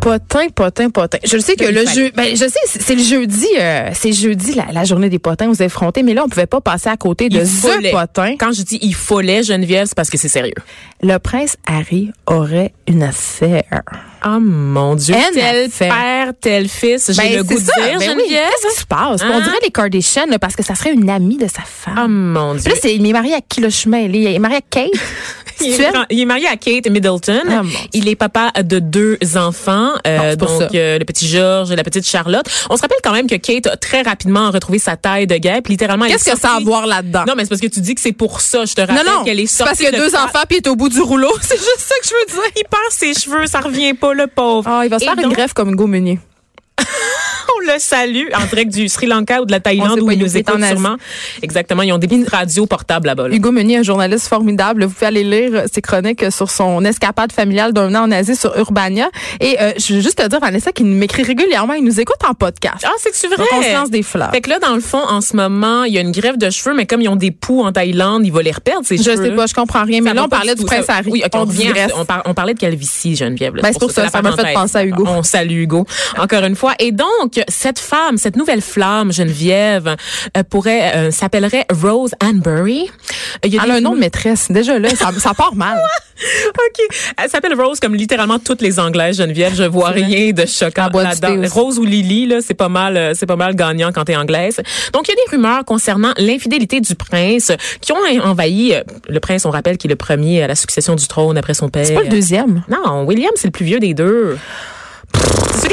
Potin, potin, potin. Je sais que le jeu, ben, je sais, c'est le jeudi, euh, c'est jeudi la, la, journée des potins aux effrontés, mais là on pouvait pas passer à côté de ce potin. Quand je dis il fallait Geneviève, c'est parce que c'est sérieux. Le prince Harry aurait une affaire. Oh mon Dieu, Une tel affaire. père, tel fils, j'ai Ben, le goût de c'est ça. dire Ben oui. Geneviève. Qu'est-ce qui se passe? On Hein? dirait les Kardashians, là, parce que ça serait une amie de sa femme. Oh mon Puis Dieu. là, c'est, il est marié à qui le chemin? Il est marié à Kate? Il est, aimes? il est marié à Kate Middleton. Ah, il est papa de deux enfants, euh, donc euh, le petit George et la petite Charlotte. On se rappelle quand même que Kate a très rapidement retrouvé sa taille de guêpe. Littéralement, Qu'est-ce est que ça a à voir là-dedans? Non, mais c'est parce que tu dis que c'est pour ça. Je te rappelle non, non. qu'elle est parce sortie. qu'il y a de deux tra- enfants puis est au bout du rouleau. C'est juste ça que je veux dire. Il perd ses cheveux, ça revient pas, le pauvre. Ah, il va se Et faire une greffe comme Hugo Meunier. Le salue en direct du Sri Lanka ou de la Thaïlande où ils il nous écoutent sûrement. Exactement. Ils ont des petites radios portables là-bas. là. Hugo Meunier, un journaliste formidable. Vous pouvez aller lire ses chroniques sur son escapade familiale d'un an en Asie sur Urbania. Et euh, je veux juste te dire, Vanessa, qu'il m'écrit régulièrement. Il nous écoute en podcast. Ah, c'est-tu vrai? Donc, on se lance des fleurs. Fait que là, dans le fond, en ce moment, il y a une grève de cheveux, mais comme ils ont des poux en Thaïlande, il va les reperdre, ces Je cheveux. sais pas, je comprends rien. Mais Ça là, on parlait du prince Harry. Oui, ok, on, on, par- on parlait de calvitie, Geneviève. Ben, C'est c'est pour ça, ça m'a fait penser à Hugo. On salue Hugo, encore une fois. Et donc, cette femme, cette nouvelle flamme, Geneviève, euh, pourrait, euh, s'appellerait Rose Anbury. Euh, Il y a Elle a un nom de maîtresse. Déjà là, ça, ça part mal. OK. Elle s'appelle Rose comme littéralement toutes les Anglaises, Geneviève. Je vois rien de choquant là-dedans. Rose ou Lily, là, c'est pas mal, euh, c'est pas mal gagnant quand t'es anglaise. Donc, il y a des rumeurs concernant l'infidélité du prince qui ont envahi, le prince, on rappelle qu'il est le premier à la succession du trône après son père. C'est pas le deuxième. Non, William, c'est le plus vieux des deux.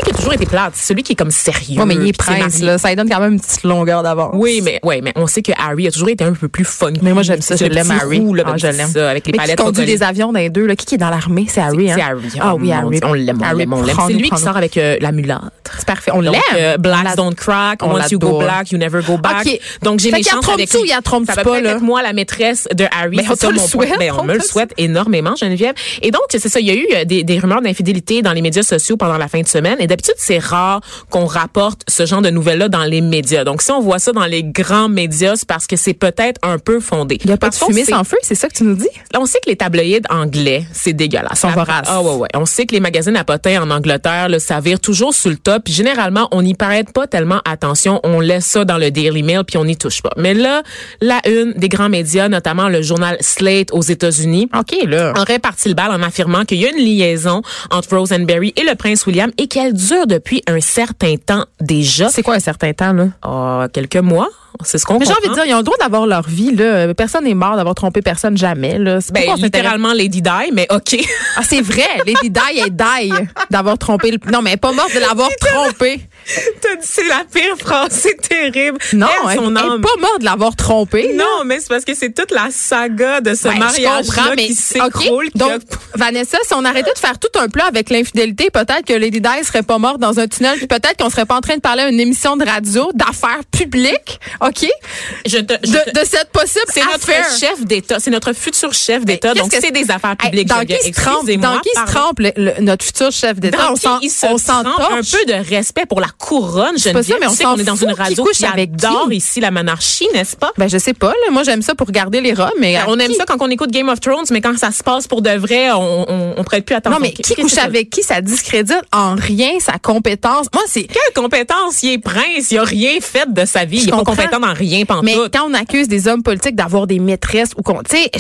Qui a toujours été plate. C'est celui qui est comme sérieux. Ouais, mais il est prince, là. Ça lui donne quand même une petite longueur d'avance. Oui, mais ouais, mais on sait que Harry a toujours été un peu plus funky. Mais moi, j'aime ça, je l'aime, Harry. roux, là, Ah, ben, je l'aime. ça, Avec les Mais qui palettes conduit recollées. des avions dans les deux, là? Qui qui est dans l'armée? C'est Harry, hein? C'est Harry. Ah oui, Harry. On l'aime, on l'aime, on l'aime. prends-nous, C'est lui qui sort avec euh, la mulâtre. C'est parfait. On l'aime. euh, Blacks don't crack. On Once you go black, you never go back. OK. Donc, j'ai mes y chances avec tout, il y a trompe pas, là? être moi la maîtresse de Harry. Ben, C'est ça, le mon souhaite, point. Ben, on on me le le souhaite énormément, Geneviève. Et donc, c'est ça. Il y a eu euh, des, des rumeurs d'infidélité dans les médias sociaux pendant la fin de semaine. Et d'habitude, c'est rare qu'on rapporte ce genre de nouvelles-là dans les médias. Donc, si on voit ça dans les grands médias, c'est parce que c'est peut-être un peu fondé. Il n'y a pas de fumée sans feu, c'est ça que tu nous dis? Là, on sait que les tabloïds anglais, c'est dégueulasse. Sont voraces. Ah ouais, ouais. On sait que les magazines à potins en Angleterre, là, ça vire toujours sur le top. Puis généralement, on n'y prête pas tellement attention. On laisse ça dans le Daily Mail puis on n'y touche pas. Mais là, la une des grands médias, notamment le journal Slate aux États-Unis, OK, là. aurait parti le bal en affirmant qu'il y a une liaison entre Rosenberry et le prince William et qu'elle dure depuis un certain temps déjà. C'est quoi un certain temps, là? Ah, quelques mois. C'est ce qu'on Mais j'ai envie de dire, ils ont le droit d'avoir leur vie, là. Personne n'est mort d'avoir trompé personne jamais, là. C'est ben, littéralement Lady Di, mais OK. Ah, c'est vrai. Lady Di est die d'avoir trompé le. Non, mais elle est pas morte de l'avoir trompé. T'as dit c'est la pire phrase, c'est terrible. Non, Elle, elle, son elle âme. est pas morte de l'avoir trompé. là. Non, mais c'est parce que c'est toute la saga de ce je mariage comprends, mais qui s'écroule. Donc, a- Vanessa, si on arrêtait de faire tout un plan avec l'infidélité, peut-être que Lady Di serait pas morte dans un tunnel, puis peut-être qu'on serait pas en train de parler à une émission de radio d'affaires publiques, OK? je te, je De, te- de cette possible c'est notre chef d'État, c'est notre futur chef d'État, donc c'est des affaires publiques. dans qui se Excusez-moi, dans qui se trempe le- le- notre futur chef d'État? On s'en- on un peu de respect pour la couronne, pas ça, Geneviève. mais on s'en qu'on est dans une radio qui avec adore qui. ici la monarchie, n'est-ce pas? Ben, je sais pas, là. Moi, j'aime ça pour garder les rats, mais. on aime qui? ça quand on écoute Game of Thrones, mais quand ça se passe pour de vrai, on, on, on prête plus attention. Non, mais qui couche avec qui, ça discrédite en rien sa compétence. Moi, c'est. Quelle compétence? Il est prince, il a rien fait de sa vie. Je il est pas. Rien, Mais quand on accuse des hommes politiques d'avoir des maîtresses ou qu'on. Tu sais,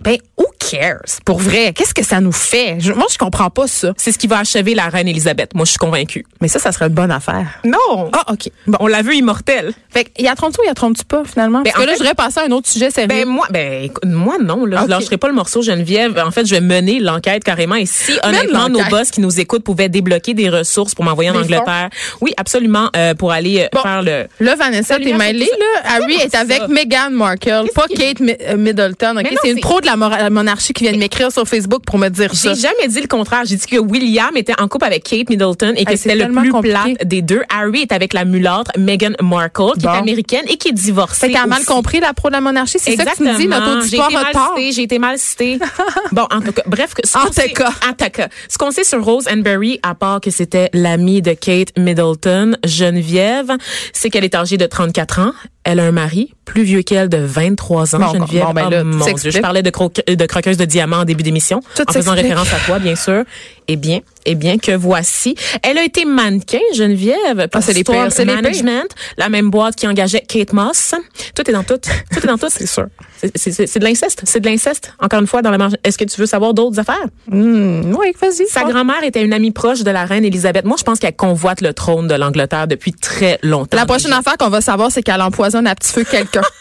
Ben, who cares? Pour vrai, qu'est-ce que ça nous fait? Je- moi, je comprends pas ça. C'est ce qui va achever la reine Elisabeth. Moi, je suis convaincue. Mais ça, ça serait une bonne affaire. Non. Ah, OK. Bon, on l'a vu immortel. Fait y a trompe-tu ou il y a trompe-tu pas, finalement? Ben, Parce que là, je voudrais passer à un autre sujet sérieux. Ben moi, ben écoute, moi non, là, Ok. je lâcherai pas le morceau Geneviève. En fait, je vais mener l'enquête carrément. Et si honnêtement nos boss qui nous écoutent pouvaient débloquer des ressources pour m'envoyer en Angleterre, oui, absolument, euh, pour aller euh, Bon. faire le. Là, Vanessa, t'es mêlée, là. Harry est avec? Meghan Markle, pas Kate euh, Middleton, OK? C'est une pro de la mora- monarchie qui vient de m'écrire sur Facebook pour me dire ça. J'ai jamais dit le contraire. J'ai dit que William était en couple avec Kate Middleton et que c'était le plus plate des deux. Harry est avec la mulâtre Meghan Markle, qui Bon. est américaine et qui est divorcée. Fait t'as mal compris la pro de la monarchie? C'est ça que tu me dis, notre J'ai été mal citée, j'ai été mal citée. bon, en tout cas, bref, ce En tout cas. en tout cas, ce qu'on sait sur Rose Berry, à part que c'était l'amie de Kate Middleton, Geneviève, c'est qu'elle est âgée de 34 ans. Elle a un mari plus vieux qu'elle de 23 ans, Bon, Geneviève. bon, ben Oh, là, mon. Dieu, je parlais de, croque- de croqueuse de diamants en début d'émission, Tout en faisant référence à toi, bien sûr. Eh bien, eh bien que voici. Elle a été mannequin, Geneviève, pour Ah, c'est les pires, c'est les. Management, la même boîte qui engageait Kate Moss. Tout est dans tout. Tout est dans tout. C'est sûr. C'est- de l'inceste. C'est de l'inceste. Encore une fois, dans la marge. Est-ce que tu veux savoir d'autres affaires? Hmm, oui, vas-y. Sa grand-mère était une amie proche de la reine Elisabeth. Moi, je pense qu'elle convoite le trône de l'Angleterre depuis très longtemps. La prochaine affaire qu'on va savoir, c'est qu'elle empoisonne à petit feu quelqu'un.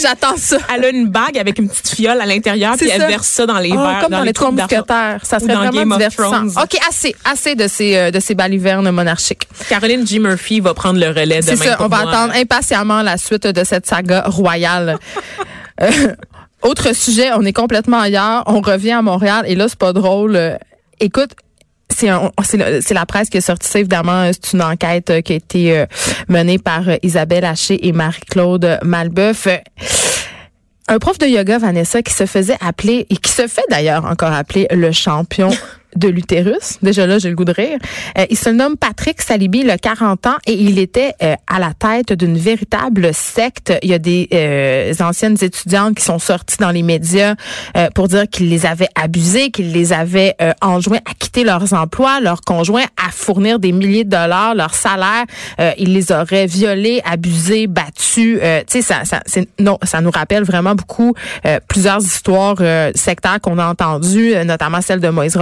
J'attends ça. Elle a une bague avec une petite fiole à l'intérieur, puis elle ça. verse ça dans les Oh, verres. comme dans, les trois mousquetaires. Ça serait dans vraiment Game of divertissant. Thrones. OK, assez, assez de ces, euh, de ces balivernes monarchiques. Caroline G. Murphy va prendre le relais C'est demain ça, pour on va moi. attendre impatiemment la suite de cette saga royale. Euh, autre sujet, on est complètement ailleurs. On revient à Montréal et là, c'est pas drôle. Euh, Écoute, c'est c'est c'est la presse qui a sorti ça, évidemment. euh, C'est une enquête qui a été menée par Isabelle Haché et Marie-Claude Malbeuf. Un prof de yoga, Vanessa, qui se faisait appeler, et qui se fait d'ailleurs encore appeler le champion de l'utérus. Déjà là, j'ai le goût de rire. Euh, il se nomme Patrick Salibi, il a 40 ans, et il était euh, à la tête d'une véritable secte. Il y a des euh, anciennes étudiantes qui sont sorties dans les médias euh, pour dire qu'il les avait abusées, qu'il les avait euh, enjoints à quitter leurs emplois, leurs conjoints à fournir des milliers de dollars, leur salaire. Euh, il les aurait violés, abusés, battus. Tu sais, ça, ça, non, ça nous rappelle vraiment beaucoup plusieurs histoires sectaires qu'on a entendues, notamment celle de Moïse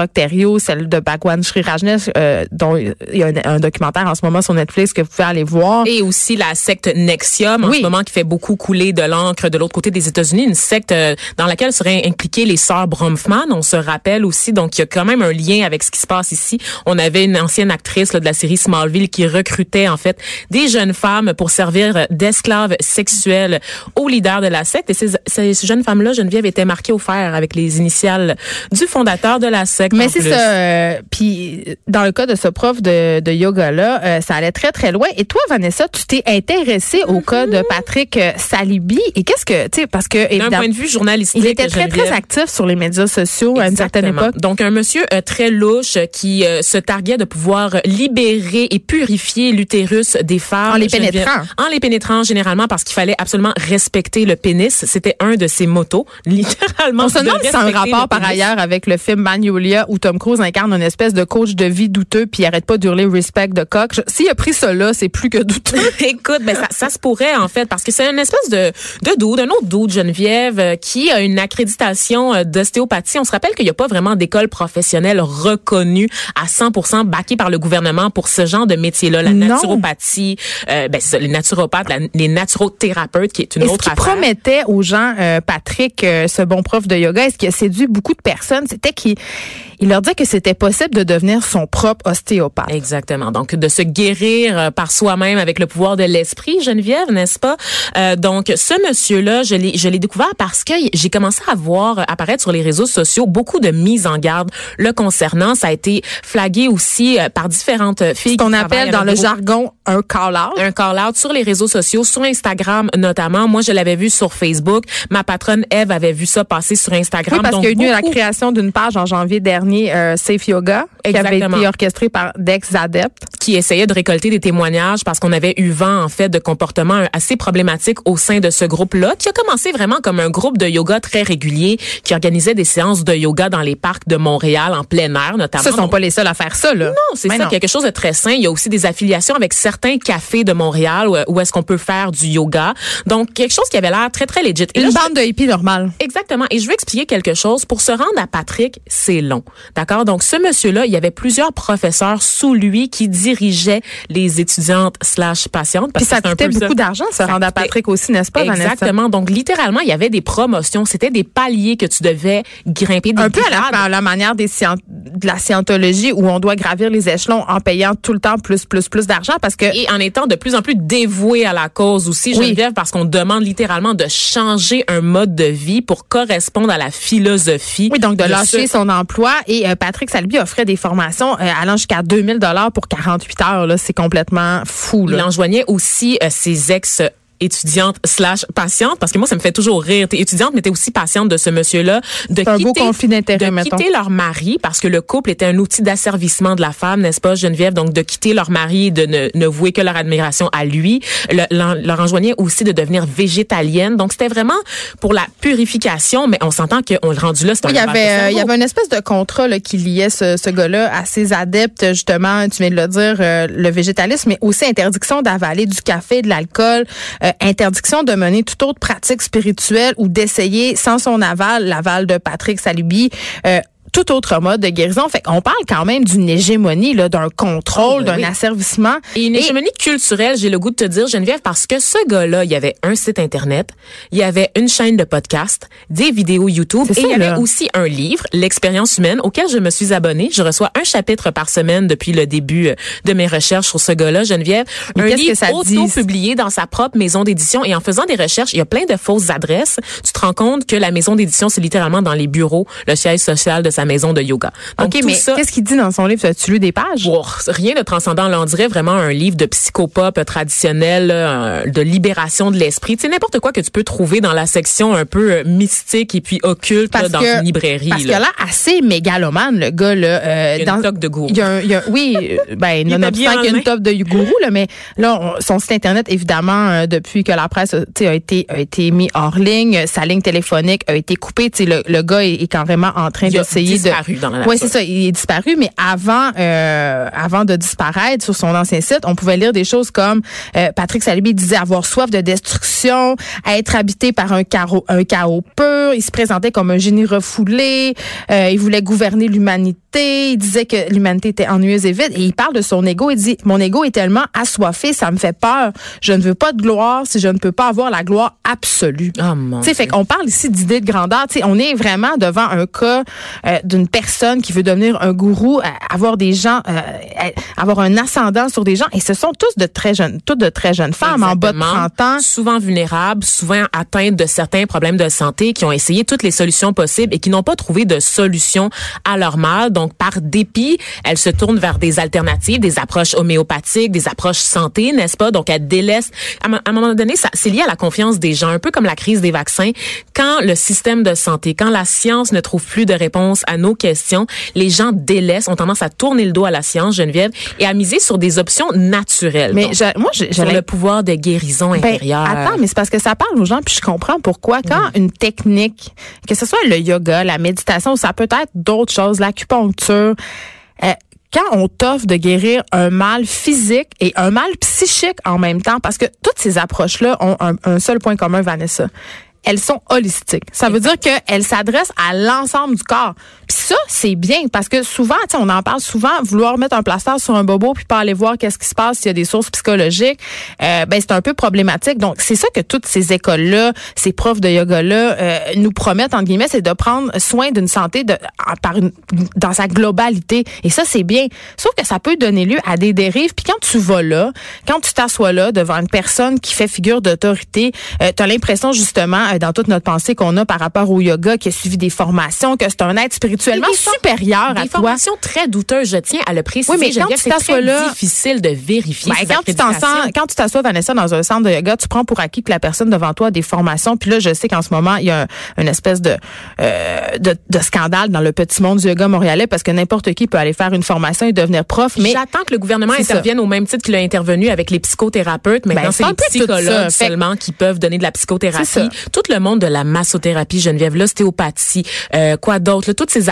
Celle de Bhagwan Sri Rajneesh, euh, dont il y a un, un documentaire en ce moment sur Netflix que vous pouvez aller voir. Et aussi la secte Nexium, en Oui. ce moment, qui fait beaucoup couler de l'encre de l'autre côté des États-Unis, une secte euh, dans laquelle seraient impliquées les sœurs Bromfman. On se rappelle aussi, donc il y a quand même un lien avec ce qui se passe ici. On avait une ancienne actrice là, de la série Smallville qui recrutait en fait des jeunes femmes pour servir d'esclaves sexuels aux leaders de la secte. Et ces, ces jeunes femmes-là, Geneviève, étaient marquées au fer avec les initiales du fondateur de la secte. Mais c'est. Euh, Puis dans le cas de ce prof de, de yoga là, euh, ça allait très très loin. Et toi, Vanessa, tu t'es intéressée au cas de Patrick euh, Salibi. Et qu'est-ce que tu sais parce que D'un point de vue journalistique, il était très très actif sur les médias sociaux à une certaine époque. Donc un monsieur euh, très louche euh, qui euh, se targuait de pouvoir libérer et purifier l'utérus des femmes En les pénétrant. En les pénétrant généralement parce qu'il fallait absolument respecter le pénis. C'était un de ses motos, littéralement. On se de demande si c'est un rapport par ailleurs avec le film Magnolia où Tom Cruise incarne une espèce de coach de vie douteux puis il arrête pas d'hurler respect de coq. S'il a pris là, c'est plus que douteux. Écoute, ben ça, ça se pourrait en fait parce que c'est une espèce de de dude, un autre dude Geneviève euh, qui a une accréditation euh, d'ostéopathie. On se rappelle qu'il n'y a pas vraiment d'école professionnelle reconnue à 100% backée par le gouvernement pour ce genre de métier-là, la Non. naturopathie, euh, ben ça, les naturopathes, la- les naturothérapeutes qui est une Est-ce autre qu'il affaire. promettait aux gens, euh, Patrick, euh, ce bon prof de yoga, est-ce qu'il a séduit beaucoup de personnes? C'était qu'il il leur que c'était possible de devenir son propre ostéopathe. Exactement. Donc, de se guérir euh, par soi-même avec le pouvoir de l'esprit, Geneviève, n'est-ce pas? Euh, donc, ce monsieur-là, je l'ai, je l'ai découvert parce que j'ai commencé à voir apparaître sur les réseaux sociaux beaucoup de mises en garde le concernant. Ça a été flagué aussi euh, par différentes filles. Ce qu'on appelle dans le jargon un call-out. un call-out sur les réseaux sociaux, sur Instagram notamment. Moi, je l'avais vu sur Facebook. Ma patronne Eve avait vu ça passer sur Instagram. Oui, parce qu'il y a eu la création d'une page en janvier dernier euh, Safe Yoga, qui avait Exactement. été orchestré par Dex Adept. qui essayait de récolter des témoignages parce qu'on avait eu vent en fait de comportements assez problématiques au sein de ce groupe-là, qui a commencé vraiment comme un groupe de yoga très régulier, qui organisait des séances de yoga dans les parcs de Montréal en plein air notamment. Ils sont pas les seuls à faire ça, là. Non, c'est Mais ça, non. quelque chose de très sain. Il y a aussi des affiliations avec certains cafés de Montréal où, où est-ce qu'on peut faire du yoga. Donc, quelque chose qui avait l'air très, très legit. Et là, Une je- bande de hippies normale. Exactement. Et je veux expliquer quelque chose. Pour se rendre à Patrick, c'est long. D'accord? Donc, ce monsieur-là, il y avait plusieurs professeurs sous lui qui dirigeaient les étudiantes slash patientes. parce Puis ça que coûtait ça. beaucoup d'argent, se Ça rendre à Patrick aussi, n'est-ce pas, Vanessa? Exactement. Donc, littéralement, il y avait des promotions. C'était des paliers que tu devais grimper. Des Un peu à la, à la manière des de la scientologie où on doit gravir les échelons en payant tout le temps plus, plus, plus d'argent parce que et en étant de plus en plus dévoué à la cause aussi, Oui. Geneviève, parce qu'on demande littéralement de changer un mode de vie pour correspondre à la philosophie. Oui, donc de lâcher ce- son emploi. Et euh, Patrick Salby offrait des formations euh, allant jusqu'à 2000 dollars pour 48 heures. C'est complètement fou. Il enjoignait aussi euh, ses ex étudiantes slash patientes parce que moi ça me fait toujours rire. T'es étudiante mais t'es aussi patiente de ce monsieur là de un beau quitter conflit de quitter leur mari parce que le couple était un outil d'asservissement de la femme n'est-ce pas Geneviève? Donc de quitter leur mari et de ne, ne vouer que leur admiration à lui. Le- leur, enjoignait aussi de devenir végétalienne. Donc c'était vraiment pour la purification mais on s'entend qu'on le rendu là c'est Oui, il y avait, il y avait une espèce de contrat là, qui liait ce, ce gars-là à ses adeptes, justement, tu viens de le dire, euh, le végétalisme, mais aussi interdiction d'avaler du café, de l'alcool, euh, interdiction de mener toute autre pratique spirituelle ou d'essayer sans son aval, l'aval de Patrick Salubi, euh, tout autre mode de guérison. Fait qu'on parle quand même d'une hégémonie, là, d'un contrôle, Oh, ben d'un oui. asservissement. Et une Et- hégémonie culturelle, j'ai le goût de te dire, Geneviève, parce que ce gars-là, il y avait un site Internet, il y avait une chaîne de podcast, des vidéos YouTube, et ça, il y avait aussi un livre, L'expérience humaine, auquel je me suis abonnée. Je reçois un chapitre par semaine depuis le début euh, de mes recherches sur ce gars-là, Geneviève. Mais un livre auto-publié dans sa propre maison d'édition. Et en faisant des recherches, il y a plein de fausses adresses. Tu te rends compte que la maison d'édition, c'est littéralement dans les bureaux, le siège social de sa maison de yoga. Donc, OK, tout mais ça, qu'est-ce qu'il dit dans son livre? As-tu lu des pages? Oh, rien de transcendant. Là, on dirait vraiment un livre de psychopop traditionnel, là, un- de libération de l'esprit. Tu sais, n'importe quoi que tu peux trouver dans la section un peu euh, mystique et puis occulte là, dans une librairie. Parce là. que là, assez mégalomane, le gars, là. euh, Il y a une dans- toque de gourou. Il y a un- il y a- oui, euh, ben, Il nonobstant qu'il y a une top de gourou, là, mais là, on- son site Internet, évidemment, euh, depuis que la presse, euh, tu a été, a été mis hors ligne, euh, sa ligne téléphonique a été coupée, tu le, le gars est, est carrément en train Il de... dans la. Oui, c'est ça, il est disparu, mais avant, euh, avant de disparaître sur son ancien site, on pouvait lire des choses comme euh, Patrick Salibi disait avoir soif de destruction, être habité par un, chaos, un chaos pur, il se présentait comme un génie refoulé, euh, il voulait gouverner l'humanité, il disait que l'humanité était ennuyeuse et vide, et il parle de son ego, il dit, mon ego est tellement assoiffé, ça me fait peur, je ne veux pas de gloire si je ne peux pas avoir la gloire absolue. Oh, mon fait qu'on parle ici d'idée de grandeur. Tu sais, on est vraiment devant un cas euh, d'une personne qui veut devenir un gourou, euh, avoir des gens, euh, euh, avoir un ascendant sur des gens. Et ce sont tous de très jeunes, toutes de très jeunes femmes en bas de Exactement. 30 ans. Souvent vulnérables, souvent atteintes de certains problèmes de santé, qui ont essayé toutes les solutions possibles et qui n'ont pas trouvé de solution à leur mal. Donc, par dépit, elles se tournent vers des alternatives, des approches homéopathiques, des approches santé, n'est-ce pas? Donc, elles délaissent. À, un- à un moment donné, ça, c'est lié à la confiance des gens, un peu comme la crise des vaccins. Quand le système de santé, quand la science ne trouve plus de réponse à nos questions, les gens délaissent, ont tendance à tourner le dos à la science, Geneviève, et à miser sur des options naturelles. Mais Donc, je- moi, j'ai le pouvoir de guérison Ben, intérieure. attends, mais c'est parce que ça parle aux gens, puis je comprends pourquoi. Quand une technique, que ce soit le yoga, la méditation, ou ça peut être d'autres choses, l'acupuncture, euh, quand on t'offre de guérir un mal physique et un mal psychique en même temps, parce que toutes ces approches-là ont un, un seul point commun, Vanessa. Elles sont holistiques. Ça veut dire qu'elles s'adressent à l'ensemble du corps. Puis ça, c'est bien parce que souvent, on en parle souvent, vouloir mettre un plaster sur un bobo puis pas aller voir qu'est-ce qui se passe s'il y a des sources psychologiques, euh, ben c'est un peu problématique. Donc c'est ça que toutes ces écoles-là, ces profs de yoga-là euh, nous promettent entre guillemets, c'est de prendre soin d'une santé de, par une, dans sa globalité. Et ça c'est bien. Sauf que ça peut donner lieu à des dérives. Puis quand tu vas là, quand tu t'assois là devant une personne qui fait figure d'autorité, euh, tu as l'impression justement euh, dans toute notre pensée qu'on a par rapport au yoga, qui a suivi des formations, que c'est un être spirituel tellement supérieurs à des toi. formations très douteuses, je tiens à le préciser. Oui, mais quand tu c'est t'assois très là- difficile de vérifier Ben, quand tu sens, quand tu t'assois Vanessa dans un centre de yoga, tu prends pour acquis que la personne devant toi a des formations. Puis là, je sais qu'en ce moment, il y a un- une espèce de, euh, de de scandale dans le petit monde du yoga montréalais parce que n'importe qui peut aller faire une formation et devenir prof. Mais J'attends que le gouvernement ça. intervienne au même titre qu'il a intervenu avec les psychothérapeutes. Maintenant, Ben, c'est les psychologues seulement qui peuvent donner de la psychothérapie. Tout le monde de la massothérapie, Geneviève, l'ostéopathie, euh, quoi d'autre, là, toutes ces C'est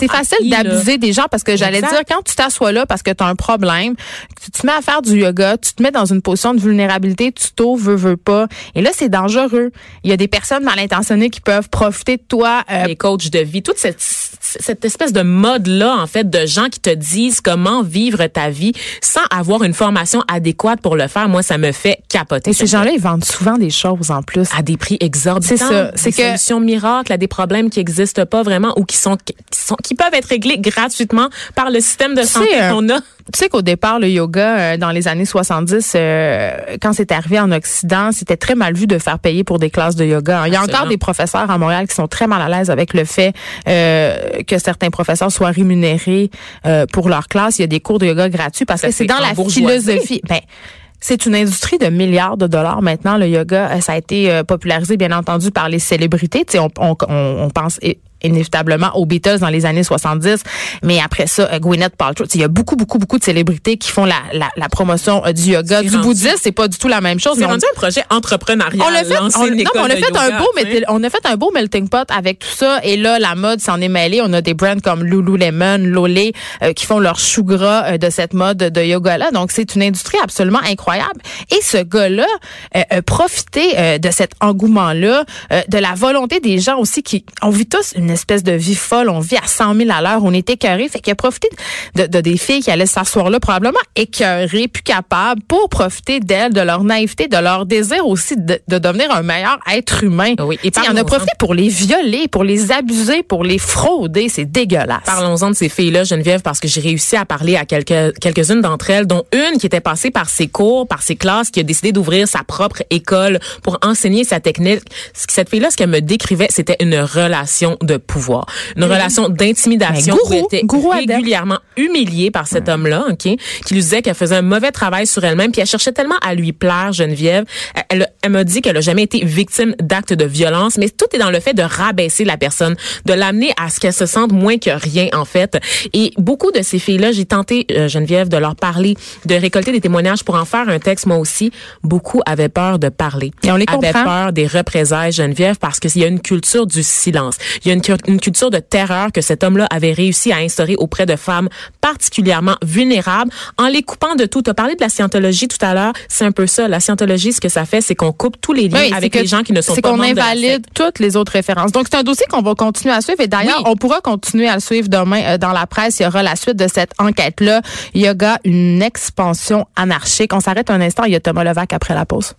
c'est facile d'abuser des gens parce que j'allais dire, quand tu t'assois là parce que tu as un problème, tu te mets à faire du yoga, tu te mets dans une position de vulnérabilité, tu t'ouvres, veux, veux pas. Et là, c'est dangereux. Il y a des personnes mal intentionnées qui peuvent profiter de toi. euh, les coachs de vie, toute cette, cette espèce de mode-là, en fait, de gens qui te disent comment vivre ta vie sans avoir une formation adéquate pour le faire, moi, ça me fait capoter. et ces gens-là, ils vendent souvent des choses en plus. à des prix exorbitants. C'est ça, c'est des que- solutions miracles à des problèmes qui n'existent pas vraiment ou qui sont, qui sont qui peuvent être réglés gratuitement par le système de santé euh, qu'on a. Tu sais qu'au départ, le yoga, euh, dans les années 70, euh, quand c'est arrivé en Occident, c'était très mal vu de faire payer pour des classes de yoga. Il y a encore des professeurs à Montréal qui sont très mal à l'aise avec le fait euh, que certains professeurs soient rémunérés euh, pour leur classe. Il y a des cours de yoga gratuits parce Ça que c'est dans la philosophie. Ben, c'est une industrie de milliards de dollars maintenant. Le yoga, Euh, ça a été popularisé, bien entendu, par les célébrités. Tu sais, on, on, on, pense inévitablement aux Beatles dans les années 70, mais après ça, euh, Gwyneth Paltrow. Il y a beaucoup, beaucoup, beaucoup de célébrités qui font la, la, la promotion euh, du yoga. Du rendu- bouddhisme, c'est pas du tout la même chose. C'est mais on- rendu un projet entrepreneurial. on a fait, on, non, mais on a fait un yoga, beau, mel- on a fait un beau melting pot avec tout ça. Et là, la mode s'en est mêlée. On a des brands comme Lululemon, Lolé, euh, qui font leur chou gras euh, de cette mode de yoga-là. Donc, c'est une industrie absolument incroyable. Et ce gars-là euh, a profité euh, de cet engouement-là, euh, de la volonté des gens aussi qui, on vit tous une espèce de vie folle. On vit à 100 000 à l'heure. On est écœuré. Fait qu'il a profité de, de des filles qui allaient s'asseoir là, probablement écœurées, plus capables, pour profiter d'elles, de leur naïveté, de leur désir aussi de, de devenir un meilleur être humain. Oui, et il en a profité pour les violer, pour les abuser, pour les frauder. C'est dégueulasse. Parlons-en de ces filles-là, Geneviève, parce que j'ai réussi à parler à quelques, quelques-unes d'entre elles, dont une qui était passée par ses cours, par ses classes, qui a décidé d'ouvrir sa propre école pour enseigner sa technique. Cette fille-là, ce qu'elle me décrivait, c'était une relation de pouvoir, une relation d'intimidation où elle était gourou régulièrement humiliée par cet homme-là, ok, qui lui disait qu'elle faisait un mauvais travail sur elle-même, puis elle cherchait tellement à lui plaire, Geneviève. Elle, elle, elle m'a dit qu'elle a jamais été victime d'actes de violence, mais tout est dans le fait de rabaisser la personne, de l'amener à ce qu'elle se sente moins que rien en fait. Et beaucoup de ces filles-là, j'ai tenté euh, Geneviève de leur parler, de récolter des témoignages pour en faire un texte moi aussi. Beaucoup avaient peur de parler, Et on les avaient comprend. peur des représailles Geneviève parce qu'il y a une culture du silence. Il y a une, une culture de terreur que cet homme-là avait réussi à instaurer auprès de femmes particulièrement vulnérables en les coupant de tout. Tu as parlé de la scientologie tout à l'heure. C'est un peu ça. La scientologie, ce que ça fait, c'est qu'on coupe tous les liens Oui, c'est avec les gens qui ne sont C'est pas qu'on membres de la invalide toutes les autres références. Donc, c'est un dossier qu'on va continuer à suivre. Et d'ailleurs, Oui. on pourra continuer à le suivre demain euh, dans la presse. Il y aura la suite de cette enquête-là. Yoga, une expansion anarchique. On s'arrête un instant. Il y a Thomas Levac après la pause.